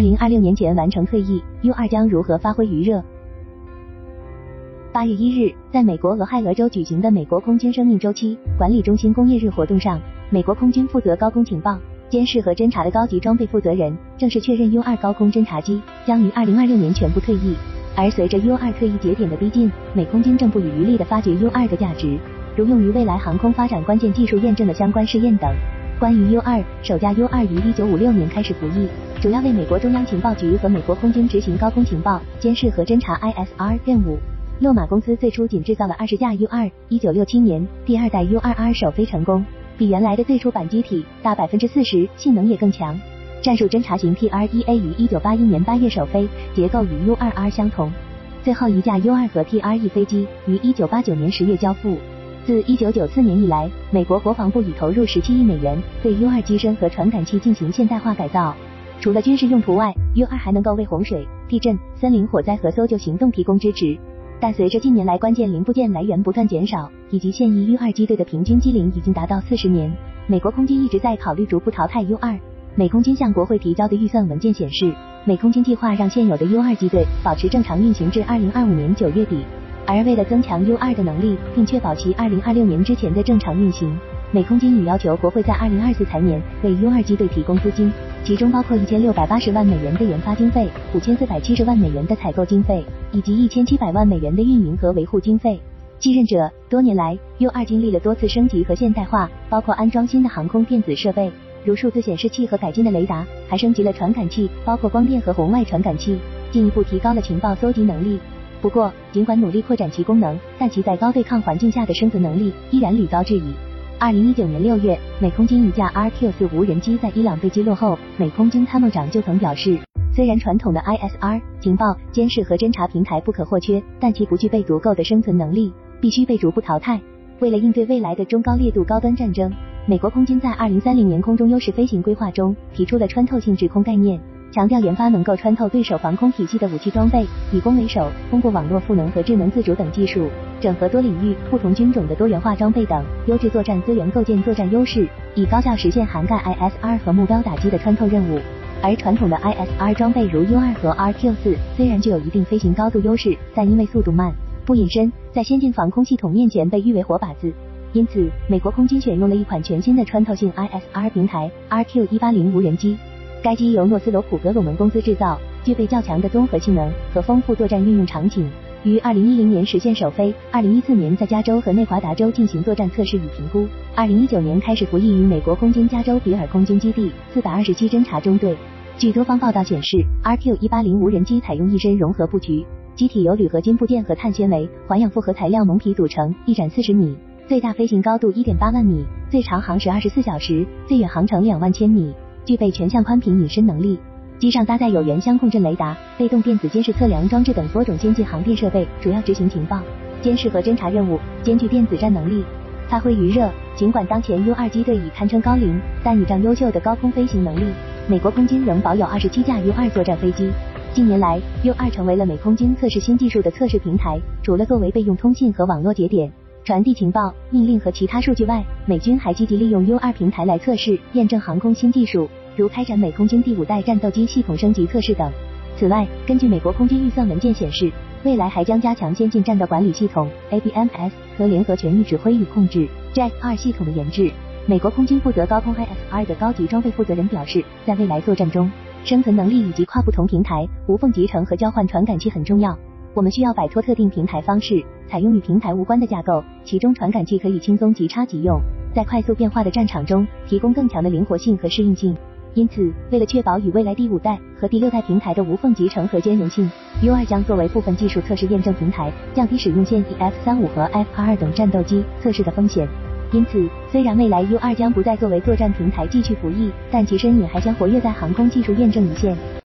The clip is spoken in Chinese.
二零二六年前完成退役，U 二将如何发挥余热？八月一日，在美国俄亥俄州举行的美国空军生命周期管理中心工业日活动上，美国空军负责高空情报、监视和侦察的高级装备负责人正式确认 U 二高空侦察机将于二零二六年全部退役。而随着 U 二退役节点的逼近，美空军正不遗余力地发掘 U 二的价值，如用于未来航空发展关键技术验证的相关试验等。关于 U 二，首架 U 二于一九五六年开始服役，主要为美国中央情报局和美国空军执行高空情报、监视和侦察 ISR 任务。洛马公司最初仅制造了二十架 U 二，一九六七年第二代 U 二 R 首飞成功，比原来的最初版机体大百分之四十，性能也更强。战术侦察型 TR-1A 于一九八一年八月首飞，结构与 U 二 R 相同。最后一架 U 二和 TRE 飞机于一九八九年十月交付。自一九九四年以来，美国国防部已投入十七亿美元对 U 二机身和传感器进行现代化改造。除了军事用途外，U 二还能够为洪水、地震、森林火灾和搜救行动提供支持。但随着近年来关键零部件来源不断减少，以及现役 U 二机队的平均机龄已经达到四十年，美国空军一直在考虑逐步淘汰 U 二。美空军向国会提交的预算文件显示，美空军计划让现有的 U 二机队保持正常运行至二零二五年九月底。而为了增强 U 二的能力，并确保其二零二六年之前的正常运行，美空军已要求国会在二零二四财年为 U 二机队提供资金，其中包括一千六百八十万美元的研发经费、五千四百七十万美元的采购经费。以及一千七百万美元的运营和维护经费。继任者多年来，U 二经历了多次升级和现代化，包括安装新的航空电子设备，如数字显示器和改进的雷达，还升级了传感器，包括光电和红外传感器，进一步提高了情报搜集能力。不过，尽管努力扩展其功能，但其在高对抗环境下的生存能力依然屡遭质疑。二零一九年六月，美空军一架 RQ 四无人机在伊朗被击落后，美空军参谋长就曾表示。虽然传统的 ISR 情报监视和侦察平台不可或缺，但其不具备足够的生存能力，必须被逐步淘汰。为了应对未来的中高烈度高端战争，美国空军在二零三零年空中优势飞行规划中提出了穿透性制空概念，强调研发能够穿透对手防空体系的武器装备，以攻为守，通过网络赋能和智能自主等技术，整合多领域、不同军种的多元化装备等优质作战资源，构建作战优势，以高效实现涵盖 ISR 和目标打击的穿透任务。而传统的 ISR 装备如 U 二和 RQ 四虽然具有一定飞行高度优势，但因为速度慢、不隐身，在先进防空系统面前被誉为活靶子。因此，美国空军选用了一款全新的穿透性 ISR 平台 RQ 一八零无人机。该机由诺斯罗普格鲁门公司制造，具备较强的综合性能和丰富作战运用场景，于二零一零年实现首飞，二零一四年在加州和内华达州进行作战测试与评估，二零一九年开始服役于美国空军加州比尔空军基地四百二十七侦察中队。据多方报道显示，RQ 一八零无人机采用一身融合布局，机体由铝合金部件和碳纤维、环氧复合材料蒙皮组成，翼展四十米，最大飞行高度一点八万米，最长航时二十四小时，最远航程两万千米，具备全向宽屏隐身能力。机上搭载有源相控阵雷达、被动电子监视测量装置等多种先进航电设备，主要执行情报、监视和侦察任务，兼具电子战能力。发挥余热，尽管当前 U 二机队已堪称高龄，但倚仗优秀的高空飞行能力。美国空军仍保有二十七架 U 二作战飞机。近年来，U 二成为了美空军测试新技术的测试平台。除了作为备用通信和网络节点，传递情报、命令和其他数据外，美军还积极利用 U 二平台来测试、验证航空新技术，如开展美空军第五代战斗机系统升级测试等。此外，根据美国空军预算文件显示，未来还将加强先进战斗管理系统 ABMS 和联合全域指挥与控制 JAC 二系统的研制。美国空军负责高空 ISR 的高级装备负责人表示，在未来作战中，生存能力以及跨不同平台无缝集成和交换传感器很重要。我们需要摆脱特定平台方式，采用与平台无关的架构，其中传感器可以轻松即插即用，在快速变化的战场中提供更强的灵活性和适应性。因此，为了确保与未来第五代和第六代平台的无缝集成和兼容性，U2 将作为部分技术测试验证平台，降低使用现役 F 三五和 F 二二等战斗机测试的风险。因此，虽然未来 U 二将不再作为作战平台继续服役，但其身影还将活跃在航空技术验证一线。